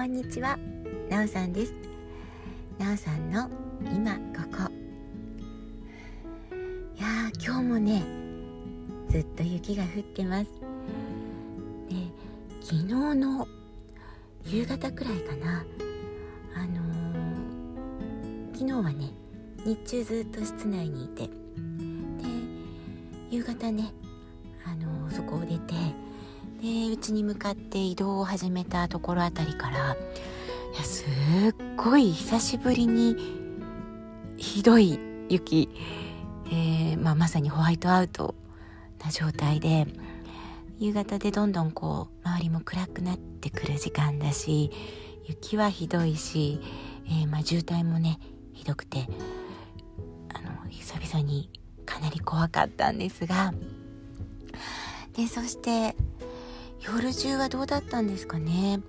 こんにちは。なおさんです。なおさんの今ここ。いや今日もねずっと雪が降ってます。で昨日の夕方くらいかな。あのー、昨日はね日中ずっと室内にいて。で夕方ねあのー、そこを出てで家に向かって移動を始めたところあたりから。いやすっごい久しぶりにひどい雪、えーまあ、まさにホワイトアウトな状態で夕方でどんどんこう周りも暗くなってくる時間だし雪はひどいし、えー、まあ、渋滞もねひどくてあの久々にかなり怖かったんですが。でそして夜中はどうだったんですかね？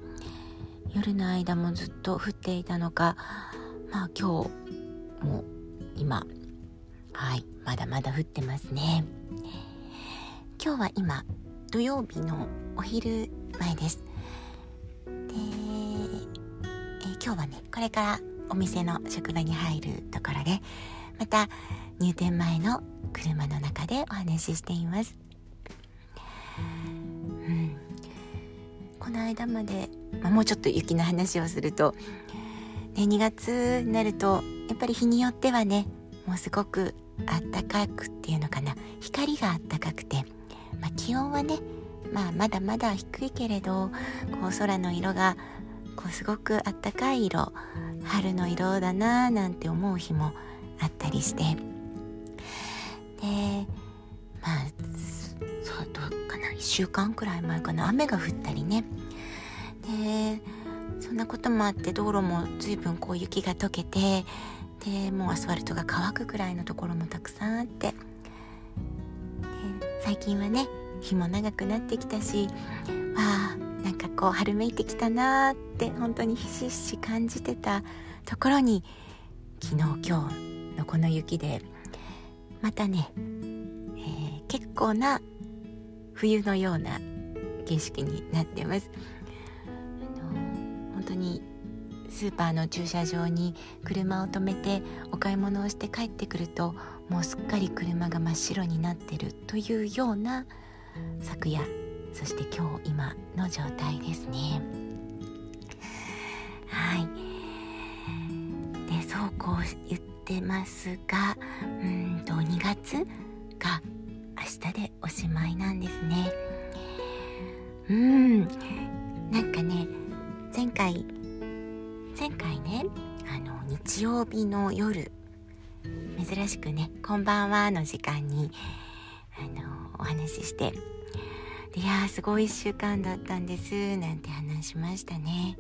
夜の間もずっと降っていたのか。まあ今日も今はいまだまだ降ってますね。今日は今土曜日のお昼前です。で、え今日はねこれからお店の職場に入るところでまた入店前の車の中でお話ししています。間まで、まあ、もうちょっと雪の話をすると、ね、2月になるとやっぱり日によってはねもうすごくあったかくっていうのかな。光があったかくて、まあ、気温はね、まあ、まだまだ低いけれどこう空の色がこうすごくあったかい色春の色だなーなんて思う日もあったりして。でまあそうどうかな。1週間くらい前かな。雨が降ったりね。でそんなこともあって道路も随分こう雪が溶けてでもうアスファルトが乾くくらいのところもたくさんあって最近はね日も長くなってきたしわあなんかこう春めいてきたなーって本当にひしひし感じてたところに昨日今日のこの雪でまたね、えー、結構な冬のような景色になってます。本当にスーパーの駐車場に車を止めてお買い物をして帰ってくるともうすっかり車が真っ白になってるというような昨夜そして今日今の状態ですね。はい。でそうこう言ってますがうんと2月が明日でおしまいなんですね。日の夜。珍しくね「こんばんは」の時間にあのお話しして「いやすごい1週間だったんです」なんて話しましたね。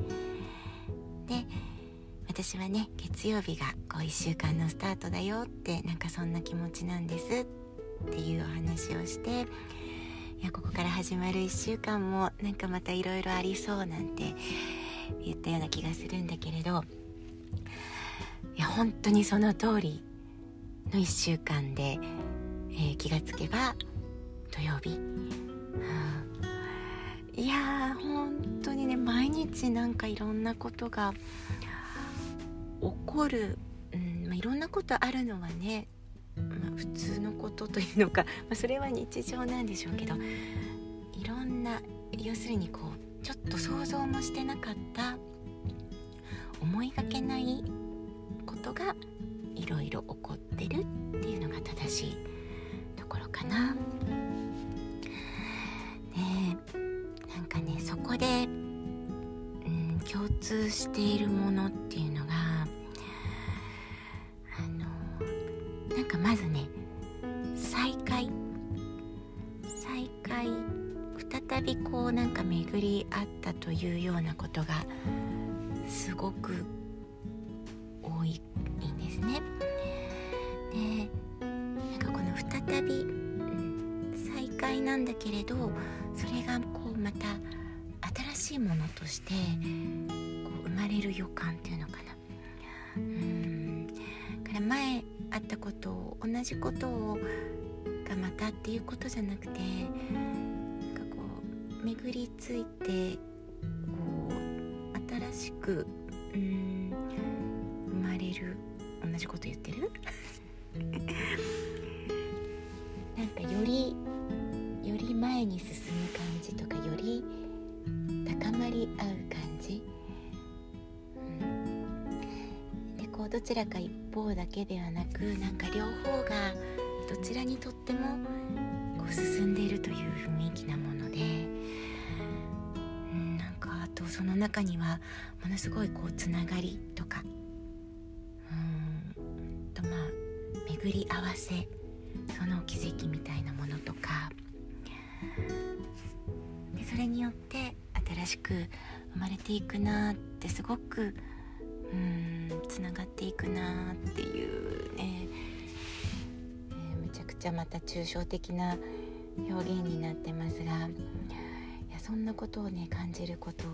で私はね月曜日がこう1週間のスタートだよってなんかそんな気持ちなんですっていうお話をしていやここから始まる1週間もなんかまたいろいろありそうなんて言ったような気がするんだけれど。本当にその通りの1週間で、えー、気がつけば土曜日、うん、いやー本当にね毎日なんかいろんなことが起こる、うんまあ、いろんなことあるのはね、まあ、普通のことというのか、まあ、それは日常なんでしょうけどいろんな要するにこうちょっと想像もしてなかった思いがけないことがいろいろ起こってるっていうのが正しいところかな。ねなんかねそこで、うん、共通しているものっていうのがあのなんかまずね再会再会再びこうなんか巡り合ったというようなことがすごく再び、再会なんだけれどそれがこうまた新しいものとしてこう生まれる予感っていうのかな。うん。から前あったことを同じことをがまたっていうことじゃなくてこう巡りついてこう新しくうん生まれる。同じこと言ってる？なんかよりより前に進む感じとかより高まり合う感じ、うん、でこうどちらか一方だけではなくなんか両方がどちらにとってもこう進んでいるという雰囲気なもので、うん、なんかあとその中にはものすごいこうつながりとかうんとまあ巡り合わせその奇跡みたいなものとかでそれによって新しく生まれていくなってすごくうんつながっていくなっていうね、えー、むちゃくちゃまた抽象的な表現になってますがいやそんなことをね感じること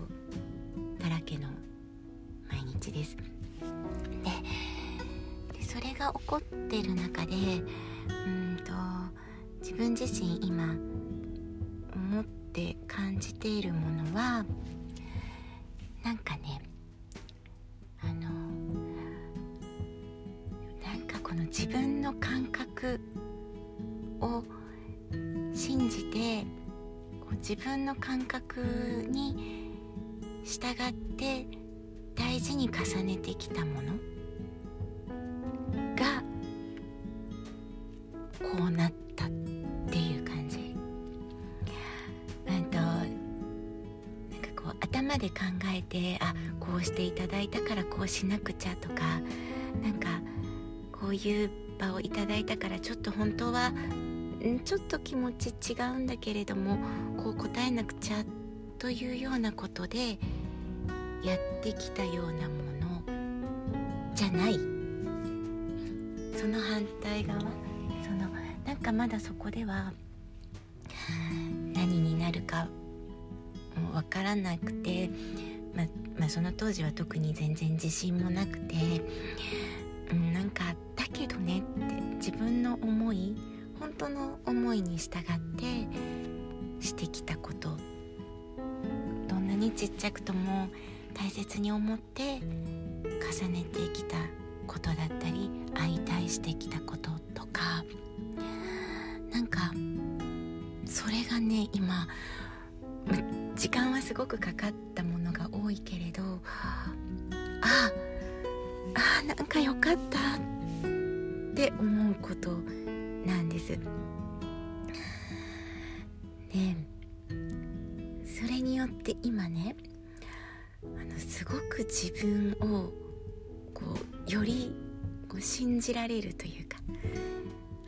だらけの毎日です。ででそれが起こってる中でうんと自分自身今思って感じているものはなんかねあのなんかこの自分の感覚を信じてこう自分の感覚に従って大事に重ねてきたものこう頭で考えてあこうしていただいたからこうしなくちゃとかなんかこういう場をいただいたからちょっと本当はちょっと気持ち違うんだけれどもこう答えなくちゃというようなことでやってきたようなものじゃない。その反対側そのなんかまだそこでは何になるかもわからなくて、ままあ、その当時は特に全然自信もなくて、うん、なんかだけどねって自分の思い本当の思いに従ってしてきたこと。どんなにちっちゃくとも大切に思って重ねてきたことだったり相対してきたこととかなんかそれがね今時間はすごくかかったものが多いけれどああなんかよかったって思うことなんです。でそれによって今ねあのすごく自分をこうよりこう信じられるというか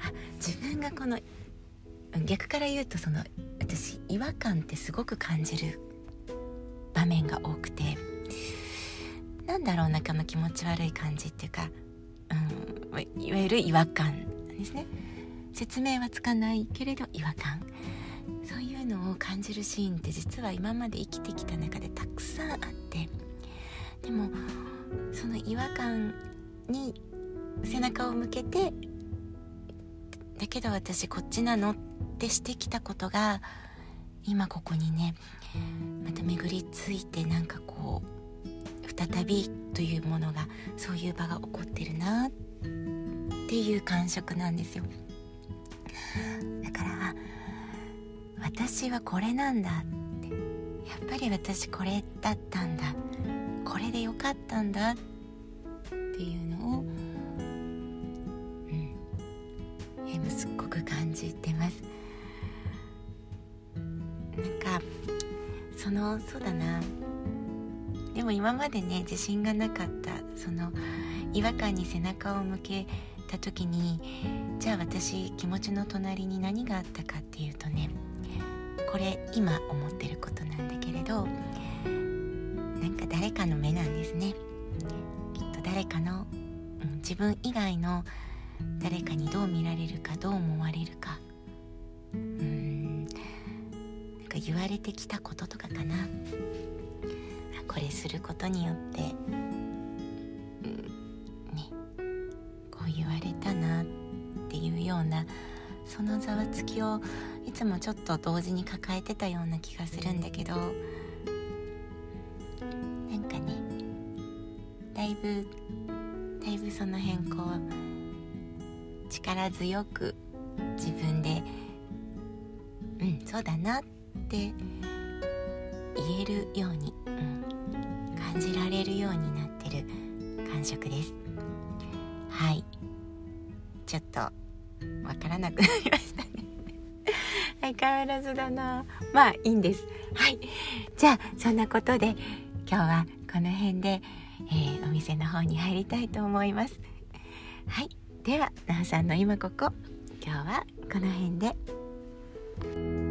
あ自分がこの逆から言うとその私違和感ってすごく感じる場面が多くてなんだろうなこの気持ち悪い感じっていうか、うん、いわゆる違和感ですね。説明はつかないけれど違和感。そういうのを感じるシーンって実は今まで生きてきた中でたくさんあってでもその違和感に背中を向けてだけど私こっちなのってしてきたことが今ここにねまた巡りついてなんかこう再びというものがそういう場が起こってるなっていう感触なんですよ。だから私はこれなんだって。やっぱり私これだったんだ。これでよかったんだっていうのをうん。今すっごく感じてます。なんかそのそうだな。でも今までね自信がなかったその違和感に背中を向けた時にじゃあ私気持ちの隣に何があったかっていうとねこれ今思ってることなんだけれどなんか誰かの目なんですね。きっと誰かの、うん、自分以外の誰かにどう見られるかどう思われるか。うん。なんか言われてきたこととかかな。これすることによって。ね。こう言われたなっていうようなそのざわつきをいつもちょっと同時に抱えてたような気がするんだけど。なんかねだいぶだいぶその辺こう力強く自分でうんそうだなって言えるように、うん、感じられるようになってる感触です。はい。ちょっとわからなくなりましたね。相変わらずだな。まあいいんです。はい。じゃあそんなことで今日はこの辺で、えー、お店の方に入りたいと思います。はい。ではなおさんの今ここ。今日はこの辺で。